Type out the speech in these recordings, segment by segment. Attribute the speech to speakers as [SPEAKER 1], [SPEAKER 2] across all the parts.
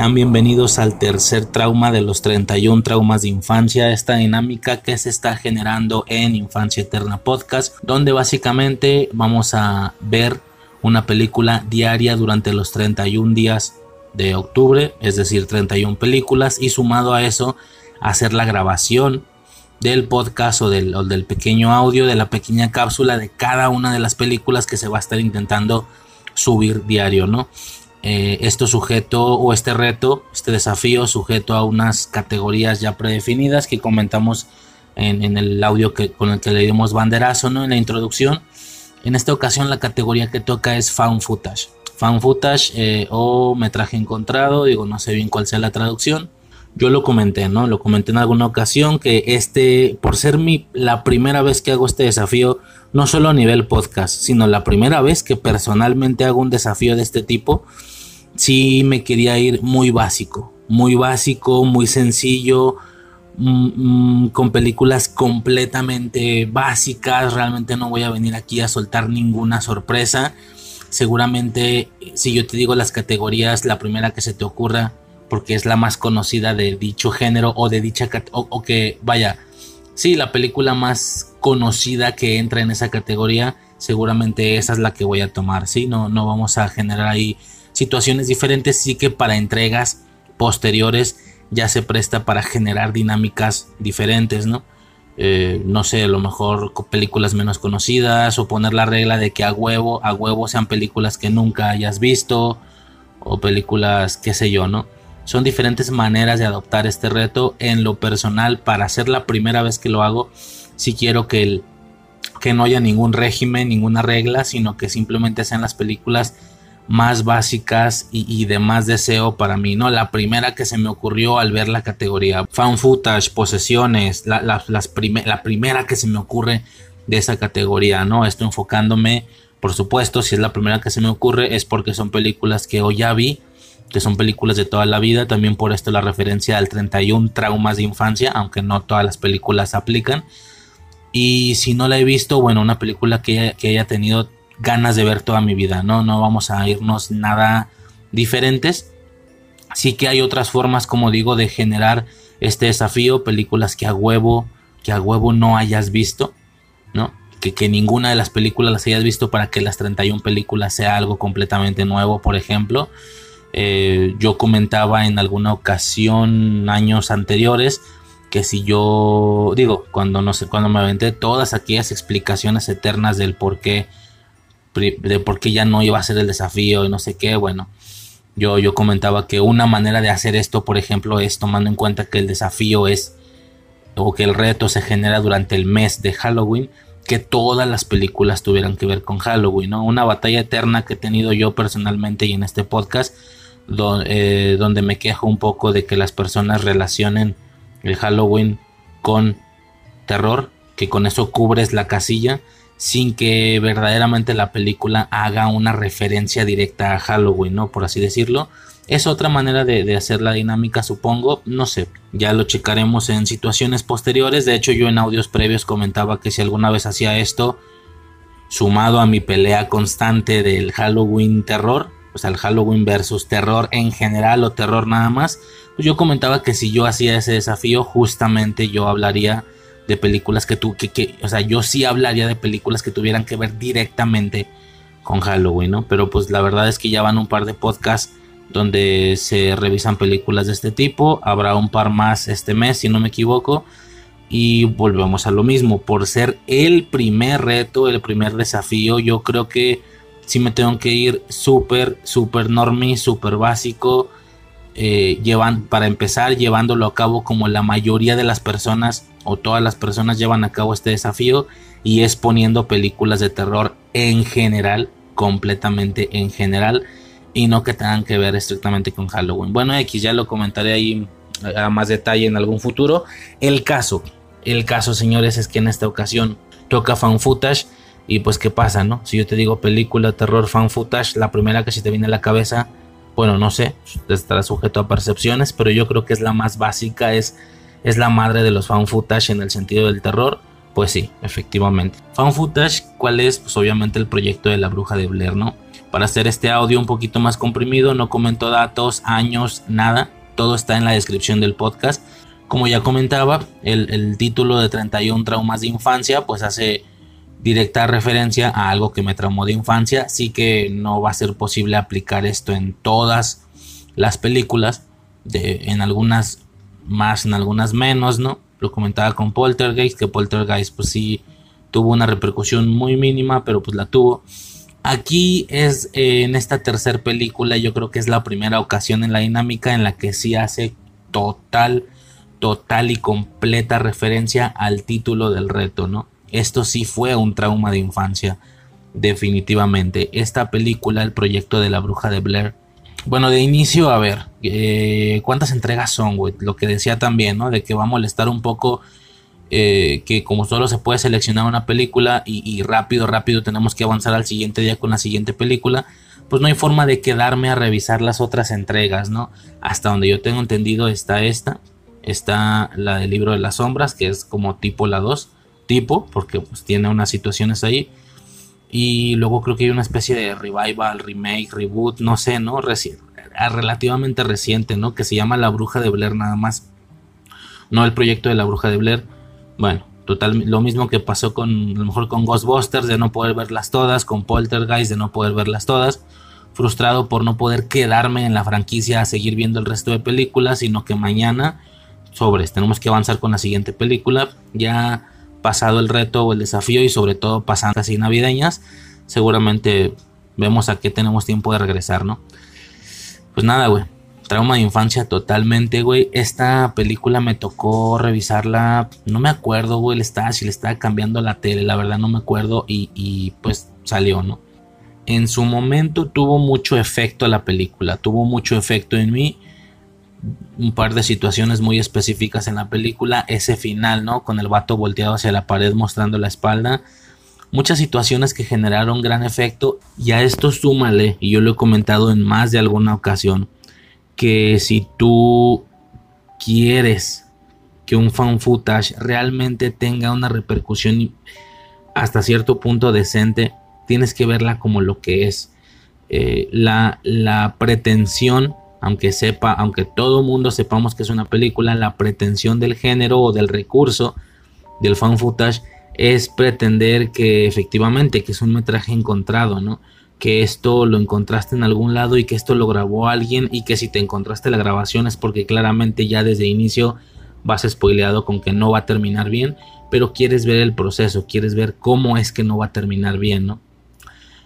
[SPEAKER 1] Sean bienvenidos al tercer trauma de los 31 traumas de infancia, esta dinámica que se está generando en Infancia Eterna Podcast, donde básicamente vamos a ver una película diaria durante los 31 días de octubre, es decir, 31 películas, y sumado a eso, hacer la grabación del podcast o del, o del pequeño audio, de la pequeña cápsula de cada una de las películas que se va a estar intentando subir diario, ¿no? Eh, esto sujeto o este reto, este desafío sujeto a unas categorías ya predefinidas que comentamos en, el audio que, con el que le dimos banderazo ¿no? en la introducción. En esta ocasión la categoría que toca es found footage. Found footage eh, o metraje encontrado, digo no sé bien cuál sea la traducción. Yo lo comenté, ¿no? Lo comenté en alguna ocasión que este, por ser mi, la primera vez que hago este desafío, no solo a nivel podcast, sino la primera vez que personalmente hago un desafío de este tipo, sí me quería ir muy básico, muy básico, muy sencillo, mm, mm, con películas completamente básicas. Realmente no voy a venir aquí a soltar ninguna sorpresa. Seguramente, si yo te digo las categorías, la primera que se te ocurra, porque es la más conocida de dicho género o de dicha o, o que vaya, sí, la película más conocida que entra en esa categoría, seguramente esa es la que voy a tomar, sí, no, no vamos a generar ahí situaciones diferentes, sí que para entregas posteriores ya se presta para generar dinámicas diferentes, ¿no? Eh, no sé, a lo mejor películas menos conocidas o poner la regla de que a huevo, a huevo sean películas que nunca hayas visto o películas, qué sé yo, ¿no? Son diferentes maneras de adoptar este reto. En lo personal, para ser la primera vez que lo hago, si quiero que, el, que no haya ningún régimen, ninguna regla, sino que simplemente sean las películas más básicas y, de más deseo para mí, ¿no? La primera que se me ocurrió al ver la categoría fan footage, posesiones, la, las la primera que se me ocurre de esa categoría, ¿no? Esto enfocándome, por supuesto, si es la primera que se me ocurre es porque son películas que hoy ya vi, que son películas de toda la vida, también por esto la referencia al 31 traumas de infancia, aunque no todas las películas aplican. Y si no la he visto, bueno, una película que, que haya tenido ganas de ver toda mi vida, ¿no? No vamos a irnos nada diferentes. Sí que hay otras formas, como digo, de generar este desafío, películas que a huevo, que a huevo no hayas visto, ¿no? Que, que ninguna de las películas las hayas visto para que las 31 películas sea algo completamente nuevo, por ejemplo. Eh, yo comentaba en alguna ocasión, años anteriores, que si yo digo, cuando no sé, cuando me aventé todas aquellas explicaciones eternas del por qué de por ya no iba a ser el desafío y no sé qué, bueno, yo, yo comentaba que una manera de hacer esto, por ejemplo, es tomando en cuenta que el desafío es, o que el reto se genera durante el mes de Halloween, que todas las películas tuvieran que ver con Halloween, ¿no? Una batalla eterna que he tenido yo personalmente y en este podcast, eh, donde me quejo un poco de que las personas relacionen el Halloween con terror, que con eso cubres la casilla sin que verdaderamente la película haga una referencia directa a Halloween, ¿no? Por así decirlo. Es otra manera de, hacer la dinámica, supongo. No sé, ya lo checaremos en situaciones posteriores. De hecho, yo en audios previos comentaba que si alguna vez hacía esto, sumado a mi pelea constante del Halloween terror, sea, el Halloween versus terror en general o terror nada más, pues yo comentaba que si yo hacía ese desafío, justamente yo hablaría de películas que tú, que, que, o sea, yo sí hablaría de películas que tuvieran que ver directamente con Halloween, ¿no? Pero pues la verdad es que ya van un par de podcasts donde se revisan películas de este tipo, habrá un par más este mes, si no me equivoco, y volvemos a lo mismo, por ser el primer reto, el primer desafío, yo creo que sí me tengo que ir súper, súper normie, súper básico, eh, llevan, para empezar llevándolo a cabo como la mayoría de las personas o todas las personas llevan a cabo este desafío y es poniendo películas de terror en general, completamente en general y no que tengan que ver estrictamente con Halloween. Bueno, X ya lo comentaré ahí a más detalle en algún futuro. El caso, el caso, señores, es que en esta ocasión toca fan footage y pues qué pasa, ¿no? Si yo te digo película terror fan footage, la primera que se te viene a la cabeza bueno, no sé, estará sujeto a percepciones, pero yo creo que es la más básica, es, es la madre de los fan footage en el sentido del terror. Pues sí, efectivamente. Fan footage, ¿cuál es? Pues obviamente el proyecto de la bruja de Blair, ¿no? Para hacer este audio un poquito más comprimido, no comento datos, años, nada. Todo está en la descripción del podcast. Como ya comentaba, el, el título de 31 traumas de infancia, pues hace directa referencia a algo que me traumó de infancia. Sí que no va a ser posible aplicar esto en todas las películas, en algunas más, en algunas menos, ¿no? Lo comentaba con Poltergeist, que Poltergeist pues sí tuvo una repercusión muy mínima, pero pues la tuvo. Aquí es eh, en esta tercera película, yo creo que es la primera ocasión en la dinámica en la que sí hace total, total y completa referencia al título del reto, ¿no? Esto sí fue un trauma de infancia, definitivamente. Esta película, el proyecto de la bruja de Blair. Bueno, de inicio, a ver, eh, ¿cuántas entregas son, güey? Lo que decía también, ¿no? De que va a molestar un poco eh, que como solo se puede seleccionar una película y, y, rápido, rápido tenemos que avanzar al siguiente día con la siguiente película, pues no hay forma de quedarme a revisar las otras entregas, ¿no? Hasta donde yo tengo entendido está esta, está la del libro de las sombras, que es como tipo la 2 tipo, porque pues, tiene unas situaciones ahí. Y luego creo que hay una especie de revival, remake, reboot, no sé, ¿no? Ah, relativamente reciente, ¿no? Que se llama La Bruja de Blair nada más. No el proyecto de La Bruja de Blair. Bueno, total, lo mismo que pasó con, mejor con Ghostbusters, de no poder verlas todas, con Poltergeist, de no poder verlas todas. Frustrado por no poder quedarme en la franquicia a seguir viendo el resto de películas, sino que mañana, sobres, tenemos que avanzar con la siguiente película. Ya pasado el reto o el desafío y sobre todo pasando así navideñas, seguramente vemos a qué tenemos tiempo de regresar, ¿no? Pues nada, güey. Trauma de infancia totalmente, güey. Esta película me tocó revisarla. No me acuerdo, güey. Le estaba, si le estaba cambiando la tele, la verdad no me acuerdo. Y, y pues salió, ¿no? En su momento tuvo mucho efecto la película. Tuvo mucho efecto en mí un par de situaciones muy específicas en la película. Ese final, ¿no? Con el vato volteado hacia la pared mostrando la espalda. Muchas situaciones que generaron gran efecto. Y a esto súmale, y yo lo he comentado en más de alguna ocasión, que si tú quieres que un fan footage realmente tenga una repercusión hasta cierto punto decente, tienes que verla como lo que es. Eh, la, la pretensión aunque sepa, aunque todo mundo sepamos que es una película, la pretensión del género o del recurso del fan footage es pretender que efectivamente que es un metraje encontrado, ¿no? Que esto lo encontraste en algún lado y que esto lo grabó alguien y que si te encontraste la grabación es porque claramente ya desde inicio vas spoileado con que no va a terminar bien, pero quieres ver el proceso, quieres ver cómo es que no va a terminar bien, ¿no?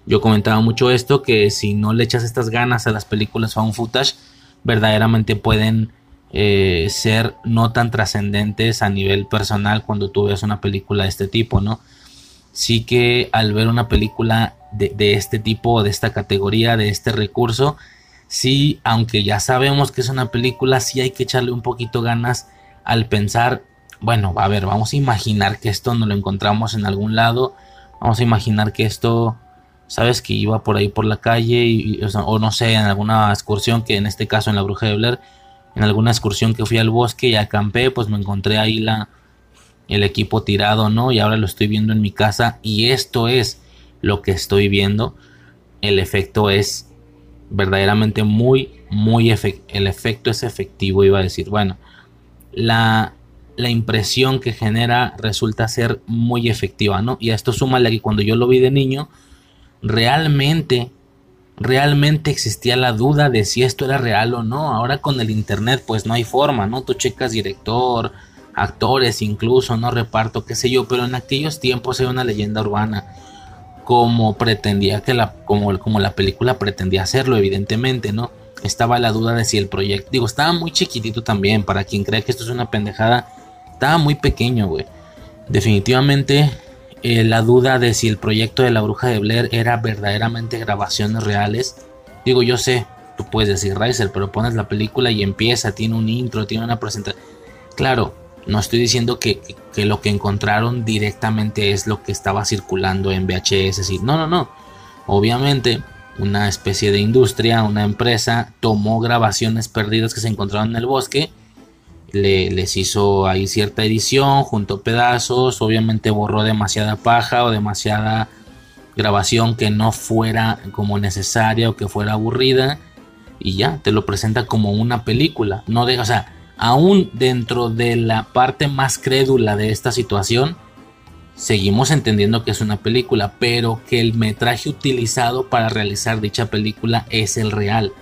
[SPEAKER 1] Yo comentaba mucho esto, que si no le echas estas ganas a las películas found footage, verdaderamente pueden eh, ser no tan trascendentes a nivel personal cuando tú ves una película de este tipo, ¿no? Sí que al ver una película de, de este tipo, de esta categoría, de este recurso, sí, aunque ya sabemos que es una película, sí hay que echarle un poquito ganas al pensar, bueno, a ver, vamos a imaginar que esto no lo encontramos en algún lado, vamos a imaginar que esto sabes que iba por ahí por la calle o, no sé, en alguna excursión, que en este caso en la Bruja de Blair, en alguna excursión que fui al bosque y acampé, pues me encontré ahí la, el equipo tirado, ¿no? Y ahora lo estoy viendo en mi casa y esto es lo que estoy viendo. El efecto es verdaderamente muy, muy efectivo. El efecto es efectivo, iba a decir. Bueno, la, la impresión que genera resulta ser muy efectiva, ¿no? Y a esto súmale que cuando yo lo vi de niño, realmente, realmente existía la duda de si esto era real o no. Ahora con el internet pues no hay forma, ¿no? Tú checas director, actores incluso, no reparto, qué sé yo, pero en aquellos tiempos era una leyenda urbana como pretendía que la como, como la película pretendía hacerlo evidentemente, ¿no? Estaba la duda de si el proyecto, digo, estaba muy chiquitito también, para quien cree que esto es una pendejada, estaba muy pequeño, güey. Definitivamente eh, la duda de si el proyecto de la bruja de Blair era verdaderamente grabaciones reales. Digo, yo sé, tú puedes decir Riser, pero pones la película y empieza, tiene un intro, tiene una presentación. Claro, no estoy diciendo que, lo que encontraron directamente es lo que estaba circulando en VHS. No, no, no. Obviamente una especie de industria, una empresa, tomó grabaciones perdidas que se encontraron en el bosque, le, les hizo ahí cierta edición, juntó pedazos, obviamente borró demasiada paja o demasiada grabación que no fuera como necesaria o que fuera aburrida y ya te lo presenta como una película, no de, o sea, aún dentro de la parte más crédula de esta situación, seguimos entendiendo que es una película, pero que el metraje utilizado para realizar dicha película es el real.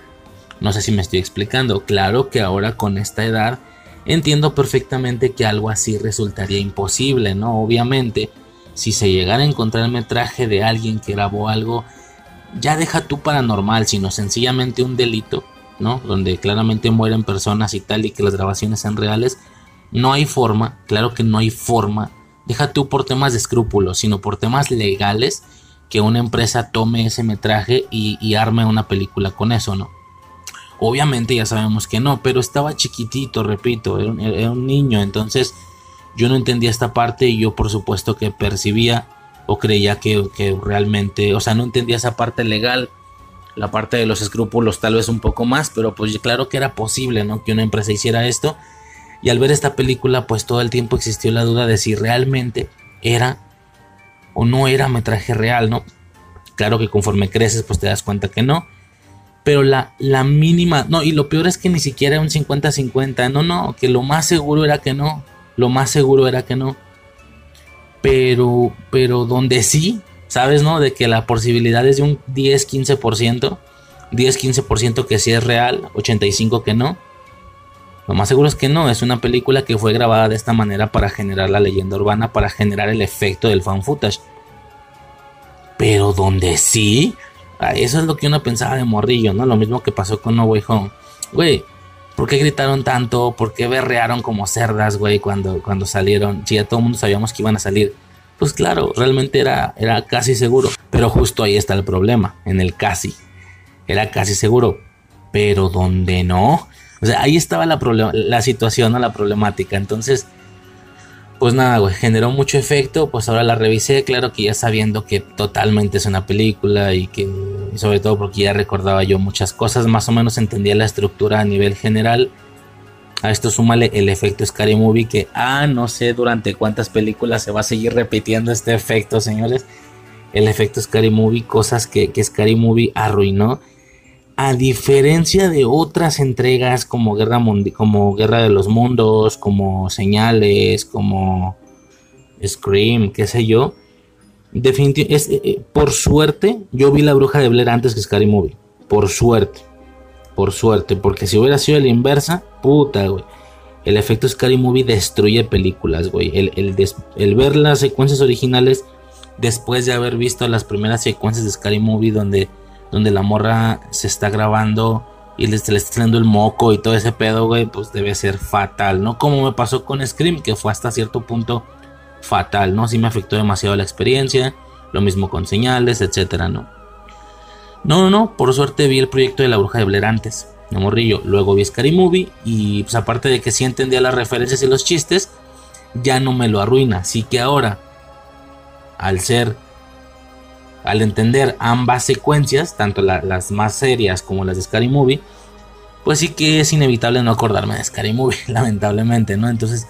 [SPEAKER 1] No sé si me estoy explicando. Claro que ahora con esta edad entiendo perfectamente que algo así resultaría imposible, ¿no? Obviamente, si se llegara a encontrar el metraje de alguien que grabó algo, ya deja tú paranormal, sino sencillamente un delito, ¿no? Donde claramente mueren personas y tal y que las grabaciones sean reales. No hay forma, claro que no hay forma deja tú por temas de escrúpulos, sino por temas legales que una empresa tome ese metraje y, arme una película con eso, ¿no? Obviamente ya sabemos que no, pero estaba chiquitito, repito, era un, niño, entonces yo no entendía esta parte y yo por supuesto que percibía o creía que, que, realmente, o sea, no entendía esa parte legal, la parte de los escrúpulos tal vez un poco más, pero pues claro que era posible, ¿no? Que una empresa hiciera esto y al ver esta película, pues todo el tiempo existió la duda de si realmente era o no era metraje real, ¿no? Claro que conforme creces, pues te das cuenta que no. Pero la, la mínima, no, y lo peor es que ni siquiera un 50-50, no, no, que lo más seguro era que no, lo más seguro era que no. Pero, pero donde sí, ¿sabes, no? De que la posibilidad es de un 10-15%, 10-15% que sí es real, 85% que no lo más seguro es que no, es una película que fue grabada de esta manera para generar la leyenda urbana, para generar el efecto del fan footage. Pero donde sí, eso es lo que uno pensaba de morrillo, ¿no? Lo mismo que pasó con No Way Home. Güey, ¿por qué gritaron tanto? ¿Por qué berrearon como cerdas, güey, cuando, cuando salieron? Si ya todo el mundo sabíamos que iban a salir. Pues claro, realmente era, era casi seguro. Pero justo ahí está el problema, en el casi. Era casi seguro. Pero donde no, o sea, ahí estaba la, la situación, ¿no? la problemática. Entonces, pues nada, güey, generó mucho efecto. Pues ahora la revisé, claro que ya sabiendo que totalmente es una película y que, sobre todo porque ya recordaba yo muchas cosas, más o menos entendía la estructura a nivel general. A esto súmale el efecto Scary Movie, que, ah, no sé durante cuántas películas se va a seguir repitiendo este efecto, señores. El efecto Scary Movie, cosas que, que Scary Movie arruinó a diferencia de otras entregas como Guerra, como Guerra de los Mundos, como Señales, como Scream, qué sé yo, definitivamente, eh, eh, por suerte, yo vi La Bruja de Blair antes que Scary Movie. Por suerte. Por suerte. Porque si hubiera sido la inversa, puta, güey. El efecto Scary Movie destruye películas, güey. El, el ver las secuencias originales después de haber visto las primeras secuencias de Scary Movie donde donde la morra se está grabando y le, está saliendo el moco y todo ese pedo, güey, pues debe ser fatal, ¿no? Como me pasó con Scream, que fue hasta cierto punto fatal, ¿no? Sí me afectó demasiado la experiencia, lo mismo con señales, etcétera, ¿no? No, no, no, por suerte vi el proyecto de la bruja de Blair antes, no morrillo. Luego vi Scary Movie y pues aparte de que sí entendía las referencias y los chistes, ya no me lo arruina. Así que ahora, al ser al entender ambas secuencias, tanto las más serias como las de Scary Movie, pues sí que es inevitable no acordarme de Scary Movie, lamentablemente, ¿no? Entonces,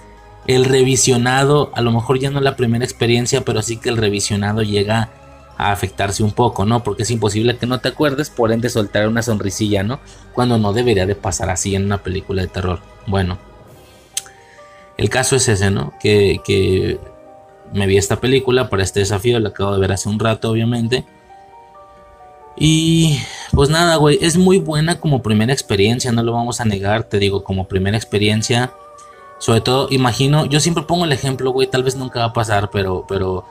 [SPEAKER 1] el revisionado, a lo mejor ya no es la primera experiencia, pero sí que el revisionado llega a afectarse un poco, ¿no? Porque es imposible que no te acuerdes, por ende soltar una sonrisilla, ¿no? Cuando no debería de pasar así en una película de terror. Bueno, el caso es ese, ¿no? Que, que me vi esta película para este desafío, la acabo de ver hace un rato, obviamente. Y pues nada, güey, es muy buena como primera experiencia, no lo vamos a negar, te digo, como primera experiencia. Sobre todo, imagino, yo siempre pongo el ejemplo, güey, tal vez nunca va a pasar, pero, pero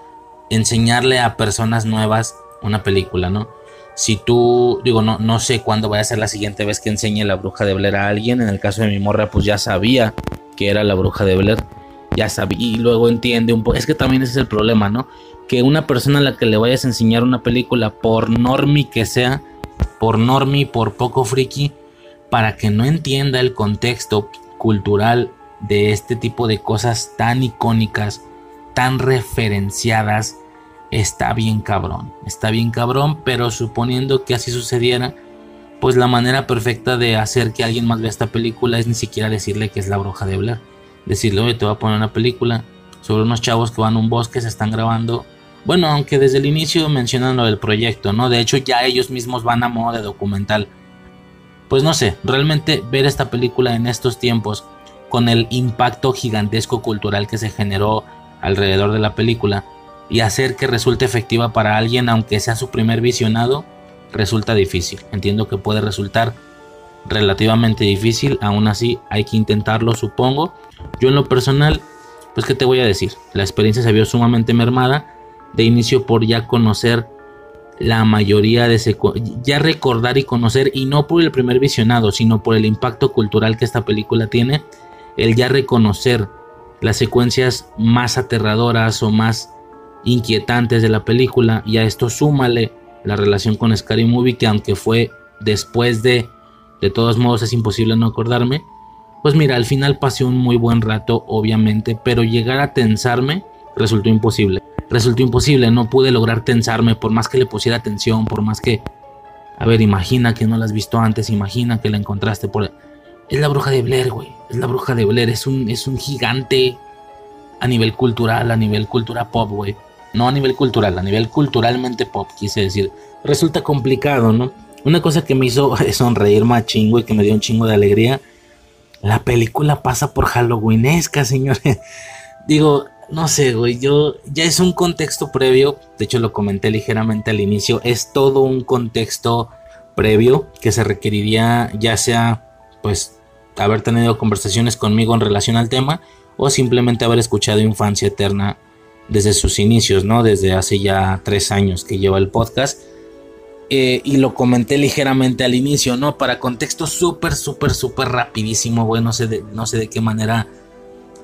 [SPEAKER 1] enseñarle a personas nuevas una película, ¿no? Si tú, digo, no, no sé cuándo vaya a ser la siguiente vez que enseñe la bruja de Blair a alguien. En el caso de mi morra, pues ya sabía que era la bruja de Blair ya sabía, y luego entiende un poco. Es que también ese es el problema, ¿no? Que una persona a la que le vayas a enseñar una película, por normi que sea, por normi, por poco friki, para que no entienda el contexto cultural de este tipo de cosas tan icónicas, tan referenciadas, está bien cabrón, está bien cabrón, pero suponiendo que así sucediera, pues la manera perfecta de hacer que alguien más vea esta película es ni siquiera decirle que es la bruja de Blair. Decirle, oye, te voy a poner una película sobre unos chavos que van a un bosque, se están grabando. Bueno, aunque desde el inicio mencionan lo del proyecto, ¿no? De hecho, ya ellos mismos van a modo de documental. Pues no sé, realmente ver esta película en estos tiempos, con el impacto gigantesco cultural que se generó alrededor de la película, y hacer que resulte efectiva para alguien, aunque sea su primer visionado, resulta difícil. Entiendo que puede resultar relativamente difícil, aún así hay que intentarlo, supongo. Yo en lo personal, pues qué te voy a decir, la experiencia se vio sumamente mermada de inicio por ya conocer la mayoría de ya recordar y conocer y no por el primer visionado, sino por el impacto cultural que esta película tiene, el ya reconocer las secuencias más aterradoras o más inquietantes de la película y a esto súmale la relación con Scary Movie que aunque fue después de de todos modos es imposible no acordarme pues mira al final pasé un muy buen rato obviamente pero llegar a tensarme resultó imposible resultó imposible no pude lograr tensarme por más que le pusiera atención por más que a ver imagina que no la has visto antes imagina que la encontraste por es la bruja de Blair güey es la bruja de Blair es un es un gigante a nivel cultural a nivel cultura pop güey no a nivel cultural, a nivel culturalmente pop, quise decir. Resulta complicado, ¿no? Una cosa que me hizo sonreír chingo y que me dio un chingo de alegría. La película pasa por Halloweenesca, señores. Digo, no sé, güey, yo ya es un contexto previo, de hecho lo comenté ligeramente al inicio, es todo un contexto previo que se requeriría ya sea pues haber tenido conversaciones conmigo en relación al tema o simplemente haber escuchado Infancia Eterna desde sus inicios, ¿no? Desde hace ya tres años que lleva el podcast. Eh, y lo comenté ligeramente al inicio, ¿no? Para contexto súper, súper, súper rapidísimo, güey. No sé de, no sé de qué manera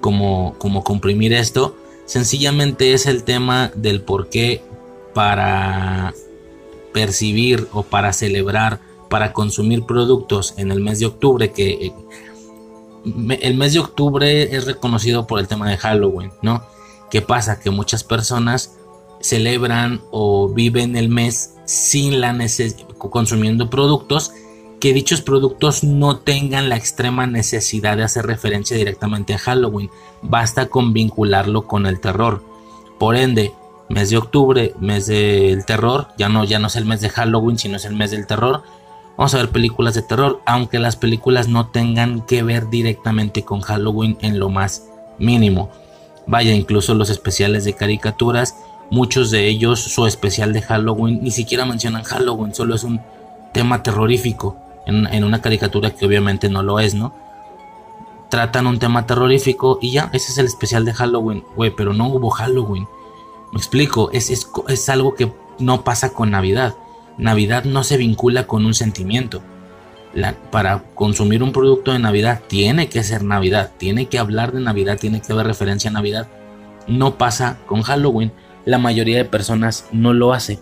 [SPEAKER 1] como, como comprimir esto. Sencillamente es el tema del por qué para percibir o para celebrar, para consumir productos en el mes de octubre, que eh, el mes de octubre es reconocido por el tema de Halloween, ¿no? ¿Qué pasa? Que muchas personas celebran o viven el mes sin la consumiendo productos que dichos productos no tengan la extrema necesidad de hacer referencia directamente a Halloween. Basta con vincularlo con el terror. Por ende, mes de octubre, mes del terror, ya no, ya no es el mes de Halloween, sino es el mes del terror. Vamos a ver películas de terror, aunque las películas no tengan que ver directamente con Halloween en lo más mínimo. Vaya, incluso los especiales de caricaturas, muchos de ellos, su especial de Halloween, ni siquiera mencionan Halloween, solo es un tema terrorífico en, una caricatura que obviamente no lo es, ¿no? Tratan un tema terrorífico y ya, ese es el especial de Halloween, güey, pero no hubo Halloween. Me explico, es, es, es algo que no pasa con Navidad. Navidad no se vincula con un sentimiento para consumir un producto de Navidad tiene que ser Navidad, tiene que hablar de Navidad, tiene que haber referencia a Navidad. No pasa con Halloween. La mayoría de personas no lo hace.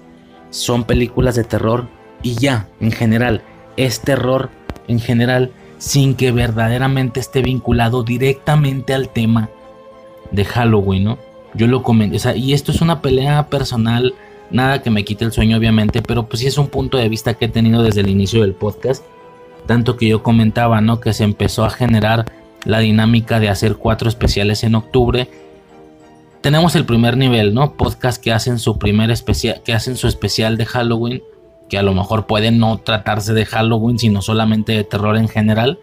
[SPEAKER 1] Son películas de terror y ya, en general, es terror en general sin que verdaderamente esté vinculado directamente al tema de Halloween, ¿no? Yo lo comenté, y esto es una pelea personal, nada que me quite el sueño obviamente, pero pues sí es un punto de vista que he tenido desde el inicio del podcast tanto que yo comentaba, ¿no? Que se empezó a generar la dinámica de hacer cuatro especiales en octubre. Tenemos el primer nivel, ¿no? Podcast que hacen su primer especial, que hacen su especial de Halloween, que a lo mejor puede no tratarse de Halloween, sino solamente de terror en general.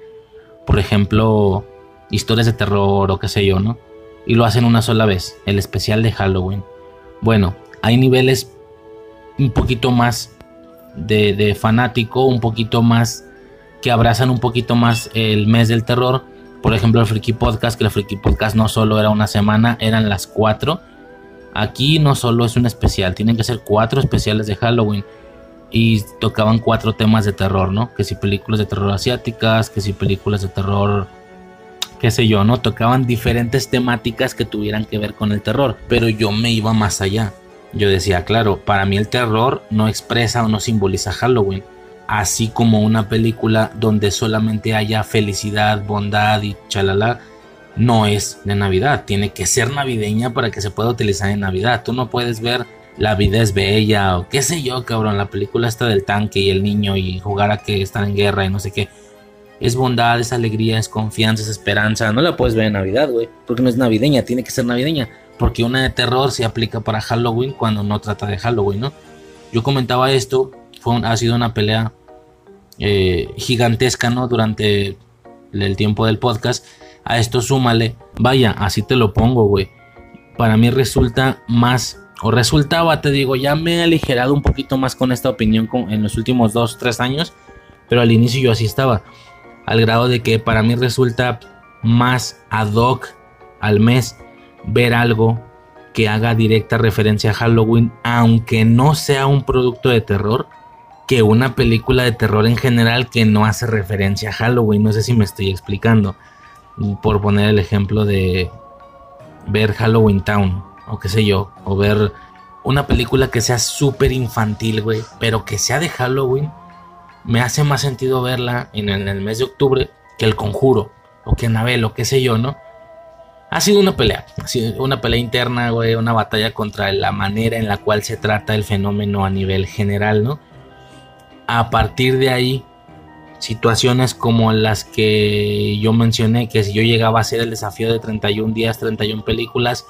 [SPEAKER 1] Por ejemplo, historias de terror o qué sé yo, ¿no? Y lo hacen una sola vez, el especial de Halloween. Bueno, hay niveles un poquito más de, de fanático, un poquito más que abrazan un poquito más el mes del terror. Por ejemplo, el Freaky Podcast, que el Freaky Podcast no solo era una semana, eran las cuatro. Aquí no solo es un especial, tienen que ser cuatro especiales de Halloween. Y tocaban cuatro temas de terror, ¿no? Que si películas de terror asiáticas, que si películas de terror, qué sé yo, ¿no? Tocaban diferentes temáticas que tuvieran que ver con el terror. Pero yo me iba más allá. Yo decía, claro, para mí el terror no expresa o no simboliza Halloween así como una película donde solamente haya felicidad, bondad y chalala, no es de Navidad. Tiene que ser navideña para que se pueda utilizar en Navidad. Tú no puedes ver la vida es bella o qué sé yo, cabrón, la película está del tanque y el niño y jugar a que están en guerra y no sé qué. Es bondad, es alegría, es confianza, es esperanza. No la puedes ver en Navidad, güey, porque no es navideña, tiene que ser navideña. Porque una de terror se aplica para Halloween cuando no trata de Halloween, ¿no? Yo comentaba esto, fue ha sido una pelea eh, gigantesca, ¿no? Durante el tiempo del podcast. A esto súmale, vaya, así te lo pongo, güey. Para mí resulta más o resultaba, te digo, ya me he aligerado un poquito más con esta opinión en los últimos 2, 3 años, pero al inicio yo así estaba, al grado de que para mí resulta más ad hoc al mes ver algo que haga directa referencia a Halloween, aunque no sea un producto de terror, que una película de terror en general que no hace referencia a Halloween. No sé si me estoy explicando. Por poner el ejemplo de ver Halloween Town o qué sé yo, o ver una película que sea súper infantil, güey, pero que sea de Halloween, me hace más sentido verla en el, mes de octubre que El Conjuro, o que Anabel, o qué sé yo, ¿no? Ha sido una pelea, ha sido una pelea interna, güey, una batalla contra la manera en la cual se trata el fenómeno a nivel general, ¿no? A partir de ahí, situaciones como las que yo mencioné, que si yo llegaba a hacer el desafío de 31 días, 31 películas,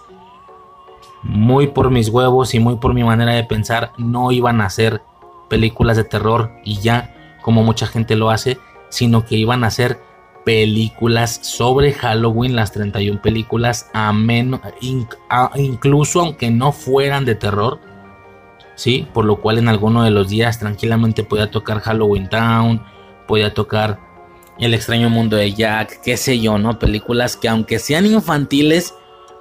[SPEAKER 1] muy por mis huevos y muy por mi manera de pensar, no iban a ser películas de terror y ya, como mucha gente lo hace, sino que iban a ser películas sobre Halloween, las 31 películas, a menos, incluso aunque no fueran de terror, ¿sí? Por lo cual en alguno de los días tranquilamente podía tocar Halloween Town, podía tocar El extraño mundo de Jack, qué sé yo, ¿no? Películas que aunque sean infantiles,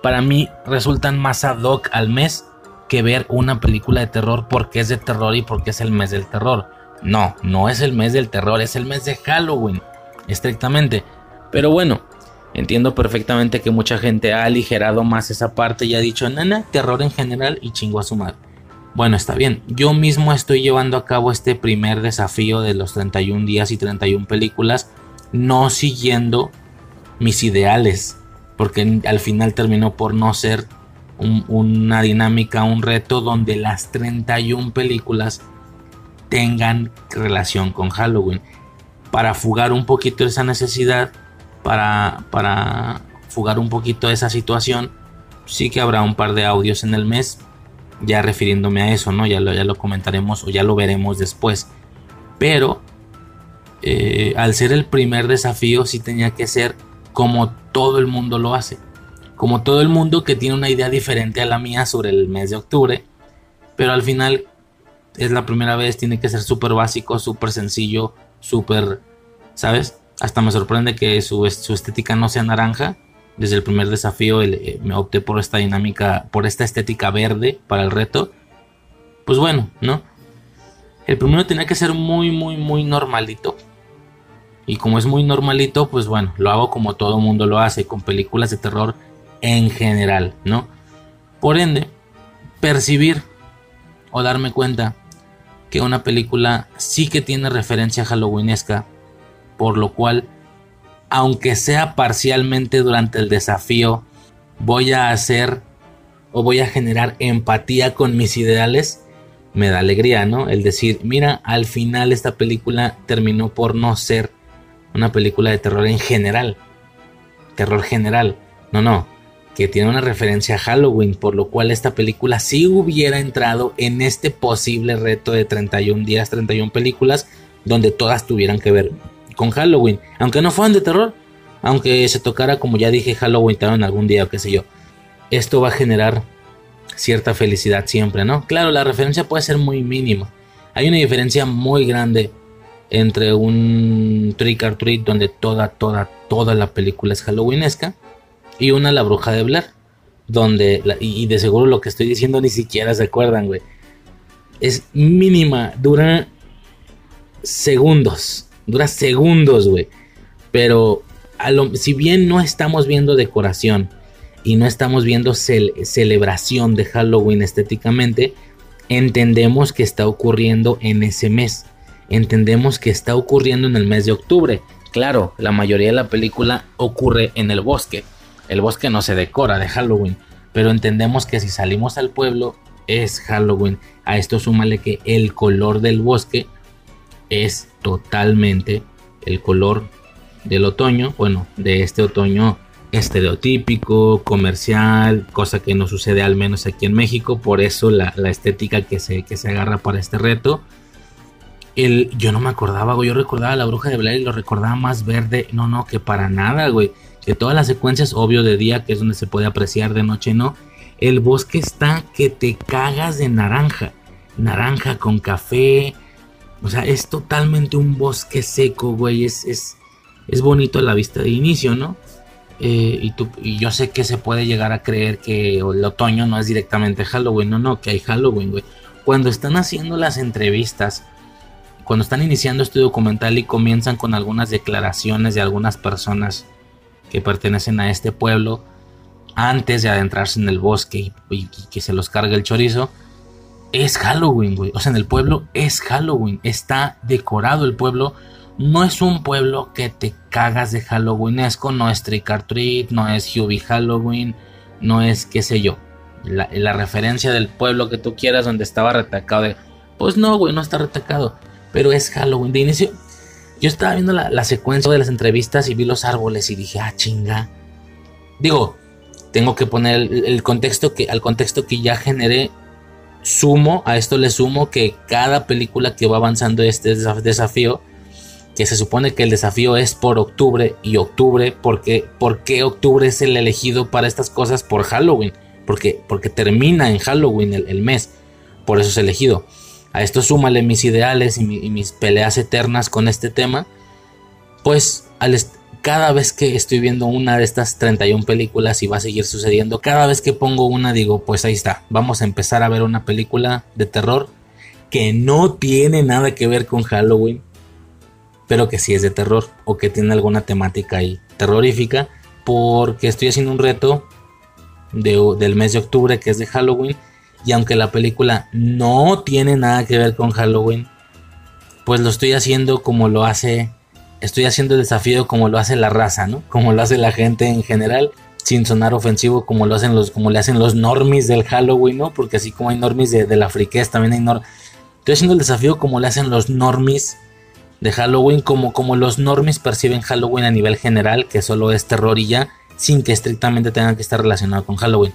[SPEAKER 1] para mí resultan más ad hoc al mes que ver una película de terror porque es de terror y porque es el mes del terror. No, no es el mes del terror, es el mes de Halloween, estrictamente. Pero bueno, entiendo perfectamente que mucha gente ha aligerado más esa parte y ha dicho, nana, terror en general y chingo a su madre. Bueno, está bien, yo mismo estoy llevando a cabo este primer desafío de los 31 días y 31 películas, no siguiendo mis ideales, porque al final terminó por no ser una dinámica, un reto donde las 31 películas tengan relación con Halloween. Para fugar un poquito esa necesidad, para, para fugar un poquito esa situación, sí que habrá un par de audios en el mes, ya refiriéndome a eso, ¿no? Ya lo, ya lo comentaremos o ya lo veremos después. Pero eh, al ser el primer desafío, sí tenía que ser como todo el mundo lo hace. Como todo el mundo que tiene una idea diferente a la mía sobre el mes de octubre. Pero al final es la primera vez, tiene que ser súper básico, súper sencillo, súper, ¿sabes? Hasta me sorprende que su, estética no sea naranja. Desde el primer desafío eh, me opté por esta dinámica, por esta estética verde para el reto. Pues bueno, ¿no? El primero tenía que ser muy, muy, muy normalito. Y como es muy normalito, pues bueno, lo hago como todo mundo lo hace, con películas de terror en general, ¿no? Por ende, percibir o darme cuenta que una película sí que tiene referencia halloweenesca, por lo cual, aunque sea parcialmente durante el desafío, voy a hacer o voy a generar empatía con mis ideales, me da alegría, ¿no? El decir, mira, al final esta película terminó por no ser una película de terror en general. Terror general. No, no. Que tiene una referencia a Halloween, por lo cual esta película sí hubiera entrado en este posible reto de 31 días, 31 películas, donde todas tuvieran que ver con Halloween. Aunque no fueran de terror, aunque se tocara, como ya dije, Halloween en algún día o qué sé yo. Esto va a generar cierta felicidad siempre, ¿no? Claro, la referencia puede ser muy mínima. Hay una diferencia muy grande entre un trick or treat donde toda, toda, toda la película es halloweenesca y una La Bruja de Blair, donde, y de seguro lo que estoy diciendo ni siquiera se acuerdan, güey. Es mínima, dura segundos, dura segundos, güey. Pero si bien no estamos viendo decoración y no estamos viendo celebración de Halloween estéticamente, entendemos que está ocurriendo en ese mes entendemos que está ocurriendo en el mes de octubre. Claro, la mayoría de la película ocurre en el bosque. El bosque no se decora de Halloween, pero entendemos que si salimos al pueblo es Halloween. A esto súmale que el color del bosque es totalmente el color del otoño, bueno, de este otoño estereotípico, comercial, cosa que no sucede al menos aquí en México, por eso la, estética que se, que se agarra para este reto. El, yo no me acordaba, güey, yo recordaba la bruja de Blair y lo recordaba más verde, no, no, que para nada, güey, que todas las secuencias, obvio de día, que es donde se puede apreciar, de noche no, el bosque está que te cagas de naranja, naranja con café, o sea, es totalmente un bosque seco, güey, es, es, es bonito a la vista de inicio, ¿no? Eh, y, tú, y yo sé que se puede llegar a creer que el otoño no es directamente Halloween, no, no, que hay Halloween, güey. Cuando están haciendo las entrevistas, cuando están iniciando este documental y comienzan con algunas declaraciones de algunas personas que pertenecen a este pueblo, antes de adentrarse en el bosque y, que se los cargue el chorizo, es Halloween, güey. O sea, en el pueblo es Halloween, está decorado el pueblo no es un pueblo que te cagas de Halloweenesco, no es Trick or Treat, no es Hubie Halloween, no es qué sé yo. La, referencia del pueblo que tú quieras donde estaba retacado. Pues no, güey, no está retacado. Pero es Halloween. De inicio, yo estaba viendo la, secuencia de las entrevistas y vi los árboles y dije, ah, chinga. Digo, tengo que poner el, contexto que, al contexto que ya generé. Sumo, a esto le sumo que cada película que va avanzando este desafío que se supone que el desafío es por octubre y octubre, porque ¿por qué octubre es el elegido para estas cosas? Por Halloween, porque, porque termina en Halloween el, mes, por eso es elegido. A esto súmale mis ideales y, mis peleas eternas con este tema, pues cada vez que estoy viendo una de estas 31 películas y va a seguir sucediendo, cada vez que pongo una digo, pues ahí está, vamos a empezar a ver una película de terror que no tiene nada que ver con Halloween, pero que sí es de terror o que tiene alguna temática ahí terrorífica, porque estoy haciendo un reto del mes de octubre que es de Halloween, y aunque la película no tiene nada que ver con Halloween, pues lo estoy haciendo como lo hace, estoy haciendo el desafío como lo hace la raza, ¿no? Como lo hace la gente en general, sin sonar ofensivo, como lo hacen los, como le hacen los normies del Halloween, ¿no? Porque así como hay normies de, la friquez, también hay normies. Estoy haciendo el desafío como le hacen los normies de Halloween como, como los normies perciben Halloween a nivel general, que solo es terror y ya, sin que estrictamente tenga que estar relacionado con Halloween.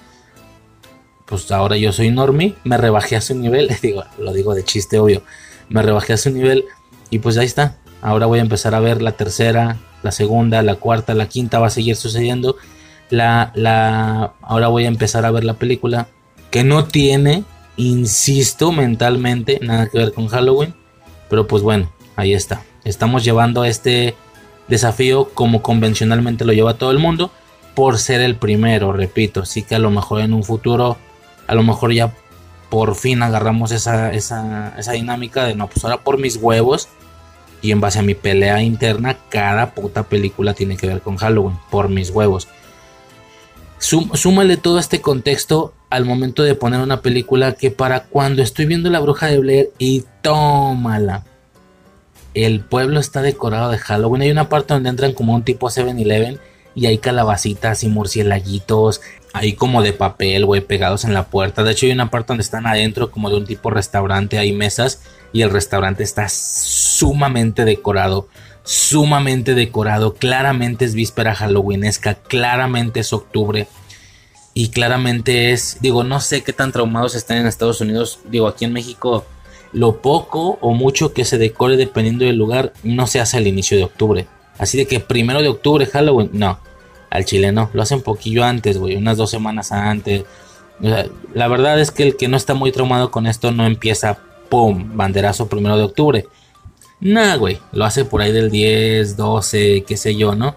[SPEAKER 1] Pues ahora yo soy normie, me rebajé a su nivel, digo, lo digo de chiste obvio, me rebajé a su nivel y pues ahí está. Ahora voy a empezar a ver la tercera, la segunda, la cuarta, la quinta va a seguir sucediendo. La, la, ahora voy a empezar a ver la película que no tiene, insisto, mentalmente nada que ver con Halloween. Pero pues bueno, ahí está. Estamos llevando este desafío como convencionalmente lo lleva todo el mundo por ser el primero, repito. Así que a lo mejor en un futuro, a lo mejor ya por fin agarramos esa, esa, dinámica de no, pues ahora por mis huevos y en base a mi pelea interna, cada puta película tiene que ver con Halloween, por mis huevos. súmale todo este contexto al momento de poner una película que para cuando estoy viendo La Bruja de Blair y tómala el pueblo está decorado de Halloween. Hay una parte donde entran como un tipo 7-Eleven y hay calabacitas y murcielaguitos, ahí como de papel, güey, pegados en la puerta. De hecho, hay una parte donde están adentro como de un tipo restaurante, hay mesas y el restaurante está sumamente decorado. Sumamente decorado, claramente es víspera halloweenesca, claramente es octubre y claramente es, digo, no sé qué tan traumados están en Estados Unidos, digo, aquí en México lo poco o mucho que se decore dependiendo del lugar no se hace al inicio de octubre. Así de que primero de octubre, Halloween, no. Al chile no, lo hacen poquillo antes, güey, unas dos semanas antes. la verdad es que el que no está muy traumado con esto no empieza, ¡pum!, banderazo primero de octubre. Nah, güey, lo hace por ahí del 10, 12, qué sé yo, ¿no?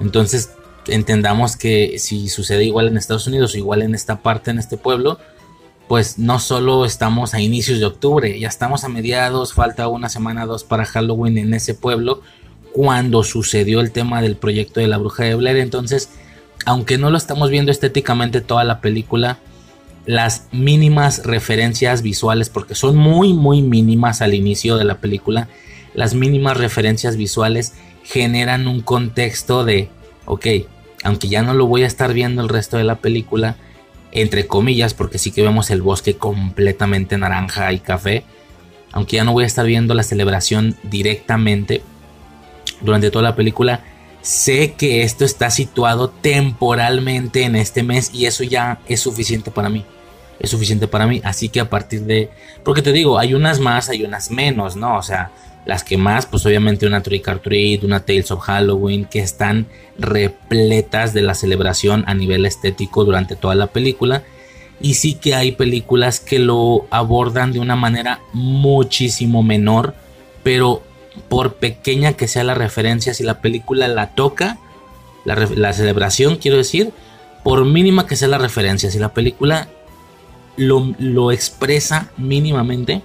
[SPEAKER 1] Entonces entendamos que si sucede igual en Estados Unidos o igual en esta parte, en este pueblo, pues no solo estamos a inicios de octubre, ya estamos a mediados, falta una semana, dos para Halloween en ese pueblo, cuando sucedió el tema del proyecto de la bruja de Blair. Entonces, aunque no lo estamos viendo estéticamente toda la película, las mínimas referencias visuales, porque son muy, muy mínimas al inicio de la película, las mínimas referencias visuales generan un contexto de, ok, aunque ya no lo voy a estar viendo el resto de la película, entre comillas, porque sí que vemos el bosque completamente naranja y café. Aunque ya no voy a estar viendo la celebración directamente durante toda la película, sé que esto está situado temporalmente en este mes y eso ya es suficiente para mí. Es suficiente para mí. Así que a partir de... Porque te digo, hay unas más, hay unas menos, ¿no? O sea, las que más, pues obviamente una Trick or Treat, una Tales of Halloween, que están repletas de la celebración a nivel estético durante toda la película. Y sí que hay películas que lo abordan de una manera muchísimo menor, pero por pequeña que sea la referencia, si la película la toca, la, celebración quiero decir, por mínima que sea la referencia, si la película lo, expresa mínimamente,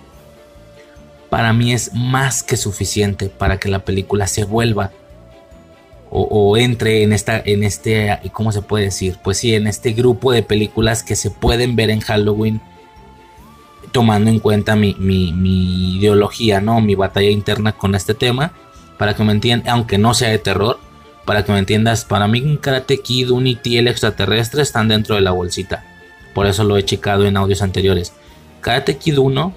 [SPEAKER 1] para mí es más que suficiente para que la película se vuelva o, entre en esta en este cómo se puede decir pues sí en este grupo de películas que se pueden ver en Halloween tomando en cuenta mi, ideología no mi batalla interna con este tema para que me entiendan aunque no sea de terror para que me entiendas para mí Karate Kid Unity el extraterrestre están dentro de la bolsita por eso lo he checado en audios anteriores Karate Kid 1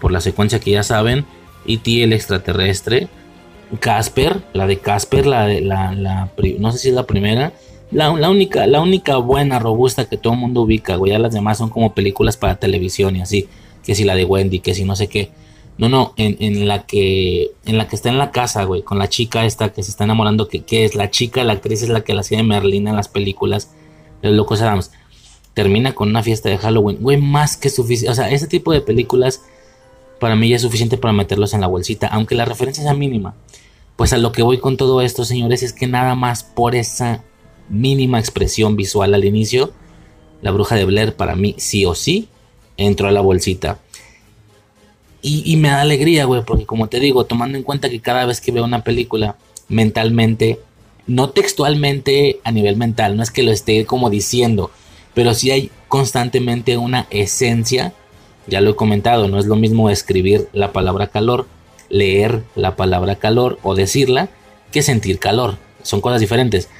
[SPEAKER 1] por la secuencia que ya saben, E.T. el extraterrestre, Casper, la de Casper, la, de, la, no sé si es la primera, la, única, la única buena, robusta que todo el mundo ubica, güey, ya las demás son como películas para televisión y así, que si la de Wendy, que si no sé qué. No, no, en, la que en la que está en la casa, güey, con la chica esta que se está enamorando, que, que es la chica, la actriz es la que la hacía de Merlina en las películas de Locos Adams. Termina con una fiesta de Halloween, güey, más que suficiente. O sea, ese tipo de películas para mí ya es suficiente para meterlos en la bolsita, aunque la referencia sea mínima. Pues a lo que voy con todo esto, señores, es que nada más por esa mínima expresión visual al inicio, la bruja de Blair para mí sí o sí entró a la bolsita. Y, me da alegría, güey, porque como te digo, tomando en cuenta que cada vez que veo una película mentalmente, no textualmente a nivel mental, no es que lo esté como diciendo, pero sí hay constantemente una esencia ya lo he comentado, no es lo mismo escribir la palabra calor, leer la palabra calor o decirla que sentir calor. Son cosas diferentes.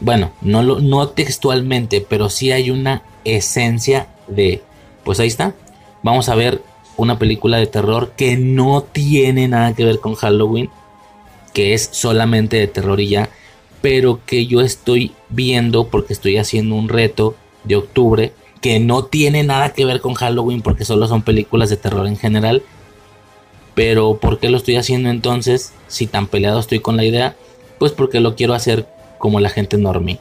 [SPEAKER 1] Bueno, no, no textualmente, pero sí hay una esencia de... Pues ahí está. Vamos a ver una película de terror que no tiene nada que ver con Halloween, que es solamente de terror y ya, pero que yo estoy viendo porque estoy haciendo un reto de octubre que no tiene nada que ver con Halloween porque solo son películas de terror en general. Pero ¿por qué lo estoy haciendo entonces si tan peleado estoy con la idea? Pues porque lo quiero hacer como la gente normie.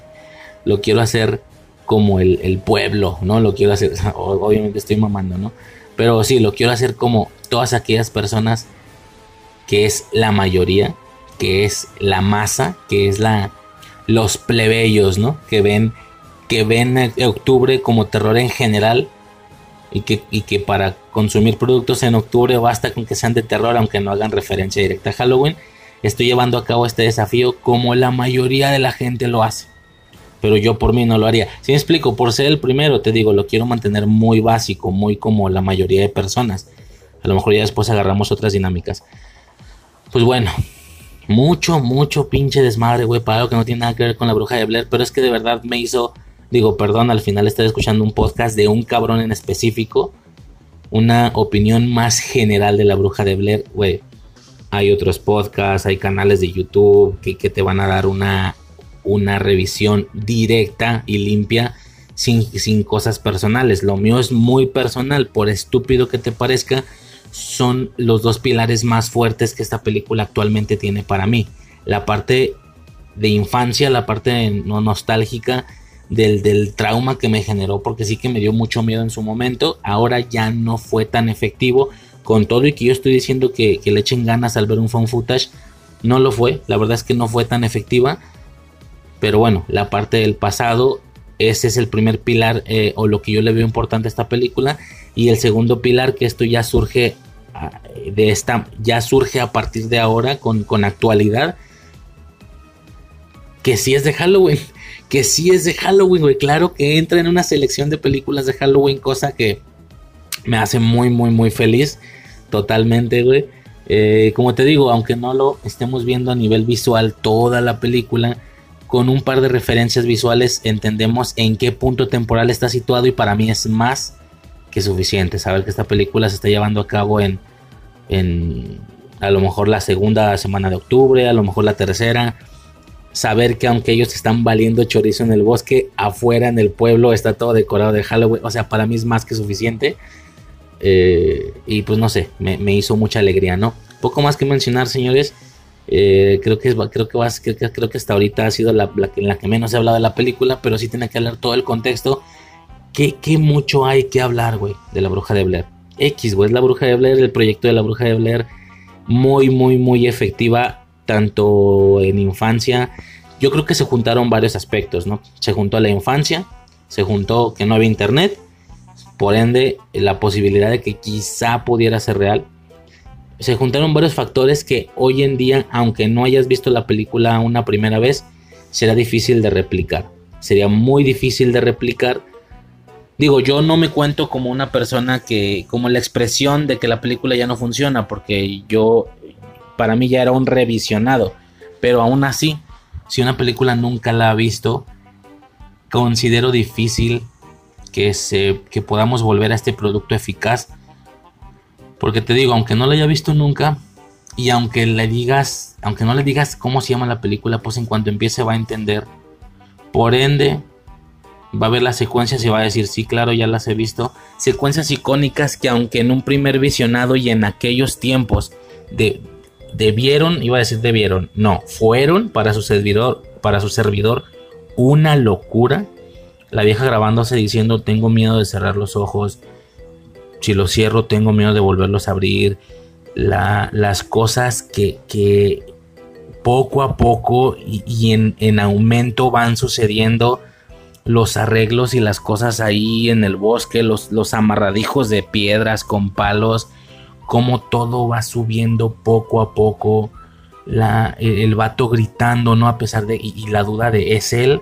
[SPEAKER 1] Lo quiero hacer como el, pueblo, ¿no? Lo quiero hacer, obviamente estoy mamando, ¿no? Pero sí, lo quiero hacer como todas aquellas personas que es la mayoría, que es la masa, que es la los plebeyos, ¿no? Que ven que ven octubre como terror en general y que, que para consumir productos en octubre basta con que sean de terror aunque no hagan referencia directa a Halloween. Estoy llevando a cabo este desafío como la mayoría de la gente lo hace. Pero yo por mí no lo haría. Si me explico, por ser el primero, te digo, lo quiero mantener muy básico, muy como la mayoría de personas. A lo mejor ya después agarramos otras dinámicas. Pues bueno, mucho, mucho pinche desmadre, güey, para algo que no tiene nada que ver con la bruja de Blair. Pero es que de verdad me hizo Digo, perdón, al final estoy escuchando un podcast de un cabrón en específico. Una opinión más general de la bruja de Blair. Güey, hay otros podcasts, hay canales de YouTube que, te van a dar una, una revisión directa y limpia sin, sin cosas personales. Lo mío es muy personal, por estúpido que te parezca, son los dos pilares más fuertes que esta película actualmente tiene para mí. La parte de infancia, la parte no nostálgica del, trauma que me generó, porque sí que me dio mucho miedo en su momento. Ahora ya no fue tan efectivo. Con todo y que yo estoy diciendo que, le echen ganas al ver un phone footage, no lo fue. La verdad es que no fue tan efectiva. Pero bueno, la parte del pasado, ese es el primer pilar eh, o lo que yo le veo importante a esta película. Y el segundo pilar, que esto ya surge ah, de esta, ya surge a partir de ahora con, con actualidad. Que si es de Halloween que sí es de Halloween, güey. Claro que entra en una selección de películas de Halloween, cosa que me hace muy, muy, muy feliz. Totalmente, güey. Eh, como te digo, aunque no lo estemos viendo a nivel visual toda la película, con un par de referencias visuales entendemos en qué punto temporal está situado y para mí es más que suficiente saber que esta película se está llevando a cabo en, en a lo mejor la segunda semana de octubre, a lo mejor la tercera. Saber que aunque ellos están valiendo chorizo en el bosque, afuera en el pueblo está todo decorado de Halloween. O sea, para mí es más que suficiente. Eh, y pues no sé, me, hizo mucha alegría, ¿no? Poco más que mencionar, señores. Eh, creo que creo que, vas, creo, que hasta ahorita ha sido la, la, la, que menos he hablado de la película, pero sí tiene que hablar todo el contexto. ¿Qué, qué mucho hay que hablar, güey, de la bruja de Blair? X, güey, es la bruja de Blair, el proyecto de la bruja de Blair, muy, muy, muy efectiva, tanto en infancia. Yo creo que se juntaron varios aspectos, ¿no? Se juntó la infancia, se juntó que no había internet, por ende, la posibilidad de que quizá pudiera ser real. Se juntaron varios factores que hoy en día, aunque no hayas visto la película una primera vez, será difícil de replicar. Sería muy difícil de replicar. Digo, yo no me cuento como una persona que, como la expresión de que la película ya no funciona, porque yo, para mí ya era un revisionado. Pero aún así, si una película nunca la ha visto, considero difícil que, se, que podamos volver a este producto eficaz. Porque te digo, aunque no lo haya visto nunca, y aunque le digas, aunque no le digas cómo se llama la película, pues en cuanto empiece va a entender. Por ende, va a ver las secuencias y va a decir, sí, claro, ya las he visto. Secuencias icónicas que aunque en un primer visionado y en aquellos tiempos de, debieron, iba a decir debieron, no, fueron para su servidor, para su servidor una locura la vieja grabándose diciendo tengo miedo de cerrar los ojos. Si los cierro tengo miedo de volverlos a abrir. las cosas que, poco a poco y, en, aumento van sucediendo. Los arreglos y las cosas ahí en el bosque, los, los amarradijos de piedras con palos, como todo va subiendo poco a poco. La, el, vato gritando, ¿no? A pesar de. y la duda de ¿es él?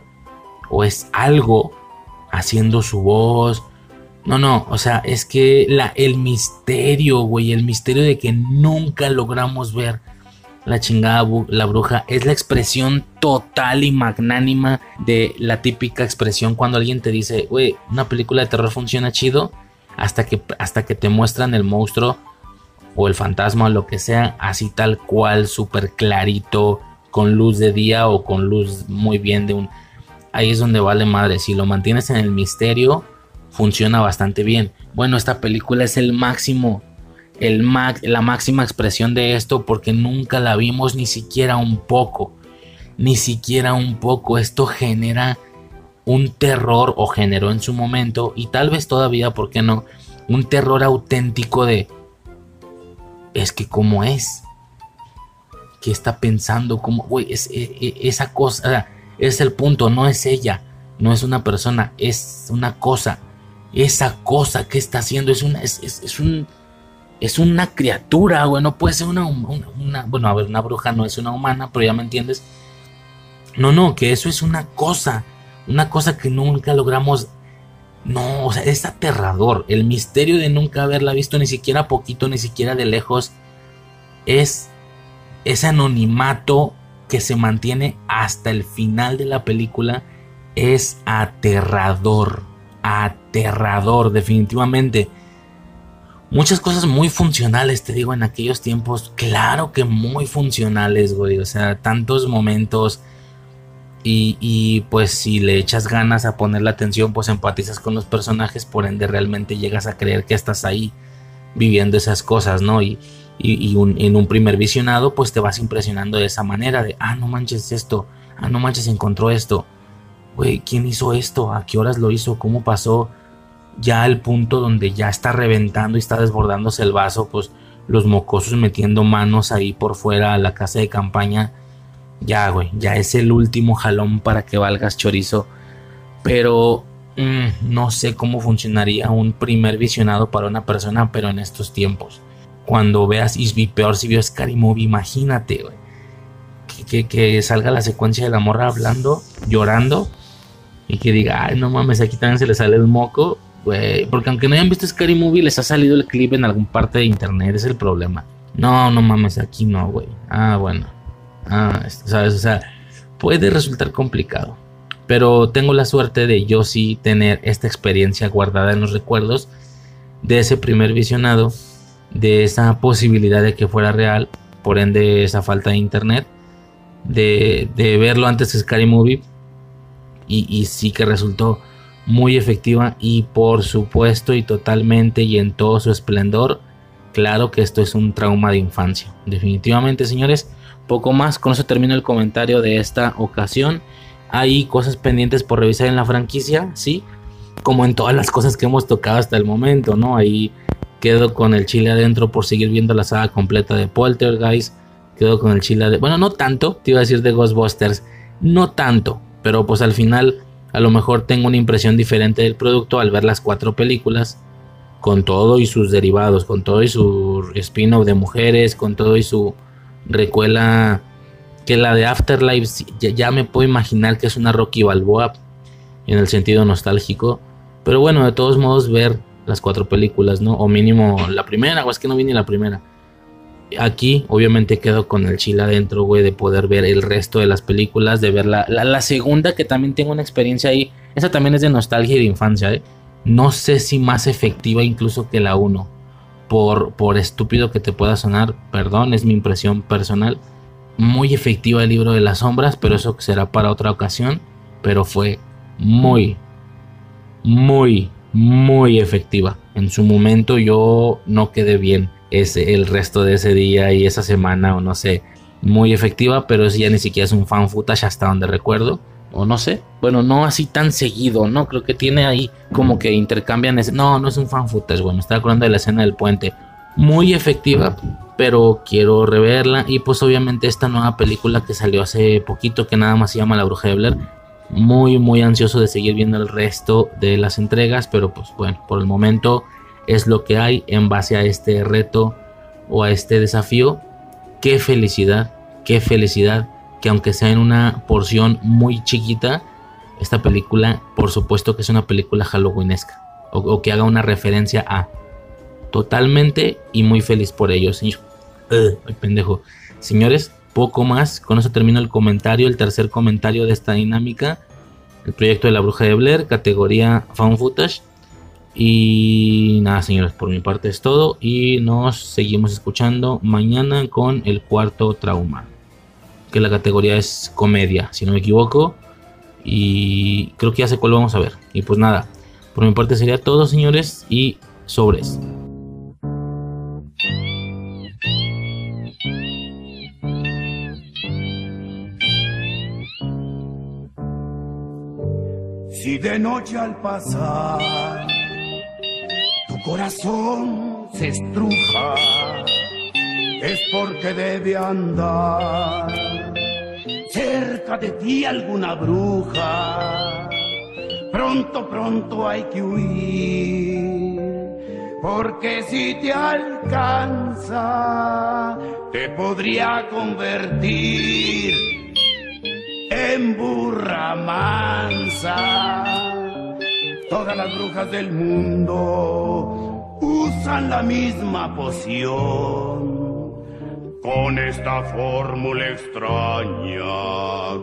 [SPEAKER 1] o es algo haciendo su voz. No, no, o sea, es que la, el misterio, güey, el misterio de que nunca logramos ver la chingada la bruja es la expresión total y magnánima de la típica expresión cuando alguien te dice, güey, una película de terror funciona chido hasta que, hasta que te muestran el monstruo o el fantasma o lo que sea, así tal cual, súper clarito, con luz de día o con luz muy bien de un ahí es donde vale madre. Si lo mantienes en el misterio, funciona bastante bien. Bueno, esta película es el máximo, el la máxima expresión de esto porque nunca la vimos ni siquiera un poco. Ni siquiera un poco. Esto genera un terror o generó en su momento y tal vez todavía, ¿por qué no? Un terror auténtico de... Es que cómo es. ¿Qué está pensando? ¿Cómo? Güey, es, e, e, esa cosa es el punto, no es ella, no es una persona, es una cosa. Esa cosa que está haciendo es una, es, un, es una criatura, güey, no puede ser una, una, bueno, a ver, una bruja no es una humana, pero ya me entiendes. No, no, que eso es una cosa, una cosa que nunca logramos. No, o sea, es aterrador. El misterio de nunca haberla visto ni siquiera poquito, ni siquiera de lejos, es ese anonimato que se mantiene hasta el final de la película es aterrador. Aterrador, definitivamente. Muchas cosas muy funcionales, te digo, en aquellos tiempos. Claro que muy funcionales, güey. O sea, tantos momentos. Y, y, pues si le echas ganas a poner la atención, pues empatizas con los personajes. Por ende, realmente llegas a creer que estás ahí viviendo esas cosas, ¿no? Y, y, en un primer visionado pues te vas impresionando de esa manera de, ah, no manches esto, ah, no manches encontró esto, güey, ¿quién hizo esto? ¿A qué horas lo hizo? ¿Cómo pasó? Ya al punto donde ya está reventando y está desbordándose el vaso, pues los mocosos metiendo manos ahí por fuera a la casa de campaña, ya, güey, ya es el último jalón para que valgas chorizo, pero mm, no sé cómo funcionaría un primer visionado para una persona, pero en estos tiempos cuando veas, y peor si vio Scary Movie, imagínate, güey. Que, que, salga la secuencia de la morra hablando, llorando, y que diga, ay, no mames, aquí también se le sale el moco, güey. Porque aunque no hayan visto Scary Movie, les ha salido el clip en algún parte de internet, es el problema. No, no mames, aquí no, güey. Ah, bueno. Ah, ¿sabes? O sea, puede resultar complicado. Pero tengo la suerte de yo sí tener esta experiencia guardada en los recuerdos de ese primer visionado, de esa posibilidad de que fuera real, por ende esa falta de internet, de, verlo antes de Scary Movie y, y sí que resultó muy efectiva y por supuesto y totalmente y en todo su esplendor, claro que esto es un trauma de infancia. Definitivamente, señores, poco más, con eso termino el comentario de esta ocasión. Hay cosas pendientes por revisar en la franquicia, sí, como en todas las cosas que hemos tocado hasta el momento, ¿no? Ahí quedo con el chile adentro por seguir viendo la saga completa de Poltergeist. Quedo con el chile de... Bueno, no tanto, te iba a decir de Ghostbusters. No tanto, pero pues al final a lo mejor tengo una impresión diferente del producto al ver las cuatro películas. Con todo y sus derivados, con todo y su spin-off de mujeres, con todo y su recuela que la de Afterlife ya, me puedo imaginar que es una Rocky Balboa en el sentido nostálgico. Pero bueno, de todos modos ver las cuatro películas, ¿no? O mínimo la primera, o es que no vi ni la primera. Aquí obviamente quedo con el chile adentro, güey, de poder ver el resto de las películas, de ver la, la, segunda que también tengo una experiencia ahí. Esa también es de nostalgia y de infancia, ¿eh? No sé si más efectiva incluso que la 1. Por, por estúpido que te pueda sonar, perdón, es mi impresión personal muy efectiva el libro de las sombras, pero eso será para otra ocasión. Pero fue muy, muy, muy efectiva. En su momento yo no quedé bien ese, el resto de ese día y esa semana o no sé. Muy efectiva, pero ya ni siquiera es un fan footage hasta donde recuerdo. O no sé. Bueno, no así tan seguido, ¿no? Creo que tiene ahí como que intercambian ese... No, no es un fan footage, bueno, está acordando de la escena del puente. Muy efectiva, pero quiero reverla. Y pues obviamente esta nueva película que salió hace poquito, que nada más se llama La Bruja de Blair. Muy, muy ansioso de seguir viendo el resto de las entregas, pero pues bueno, por el momento es lo que hay en base a este reto o a este desafío. Qué felicidad, qué felicidad que aunque sea en una porción muy chiquita, esta película, por supuesto que es una película halloweenesca o, o que haga una referencia a totalmente y muy feliz por ello, señor. ay, pendejo. Señores, poco más. Con eso termino el comentario, el tercer comentario de esta dinámica. El proyecto de la bruja de Blair, categoría Found Footage. Y nada, señores, por mi parte es todo. Y nos seguimos escuchando mañana con el cuarto trauma. Que la categoría es comedia, si no me equivoco. Y creo que ya sé cuál vamos a ver. Y pues nada, por mi parte sería todo, señores. Y sobres.
[SPEAKER 2] Si de noche al pasar tu corazón se estruja, es porque debe andar cerca de ti alguna bruja. Pronto, pronto hay que huir, porque si te alcanza, te podría convertir en burra mansa. Todas las brujas del mundo usan la misma poción. Con esta fórmula extraña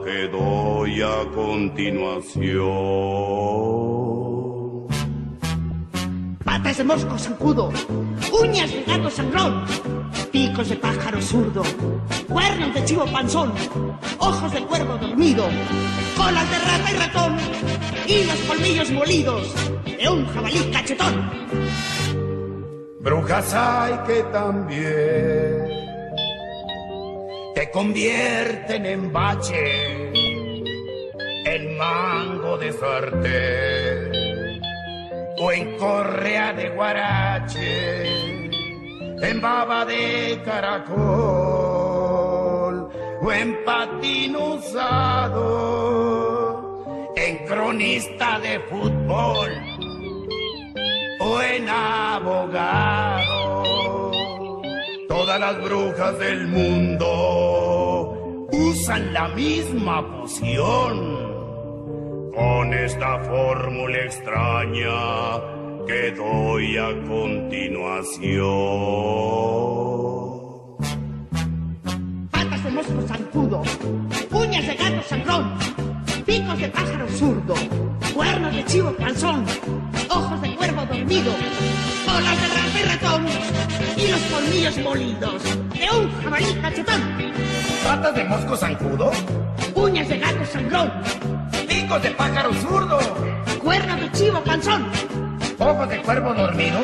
[SPEAKER 2] que doy a continuación.
[SPEAKER 3] Patas de mosco zancudo, uñas de gato sangrón picos de pájaro zurdo, cuernos de chivo panzón, ojos de cuervo dormido, colas de rata y ratón y los colmillos molidos de un jabalí cachetón.
[SPEAKER 2] Brujas hay que también te convierten en bache, en mango de sartén o en correa de guarache en baba de caracol o en patín usado, en cronista de fútbol o en abogado. Todas las brujas del mundo usan la misma poción. Con esta fórmula extraña que doy a continuación.
[SPEAKER 3] Patas de mosco zancudo, uñas de gato sangrón, picos de pájaro zurdo, cuernos de chivo panzón, ojos de cuervo dormido, colas de rata y ratón y los colmillos molidos de un jabalí cachetón,
[SPEAKER 2] patas de mosco zancudo,
[SPEAKER 3] uñas de gato sangrón,
[SPEAKER 2] picos de pájaro zurdo,
[SPEAKER 3] cuernos de chivo panzón,
[SPEAKER 2] ojos de cuervo dormido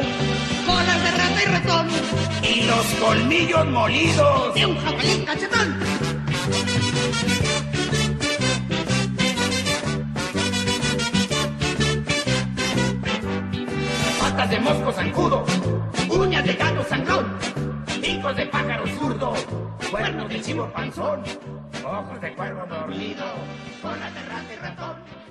[SPEAKER 3] colas de rata y ratón
[SPEAKER 2] y los colmillos molidos
[SPEAKER 3] de un jabalí cachetón.
[SPEAKER 2] Mosco zancudo, uñas de gato sangrón, picos de pájaro zurdo, cuernos de chivo panzón, ojos de cuervo dormido, colas de rata y ratón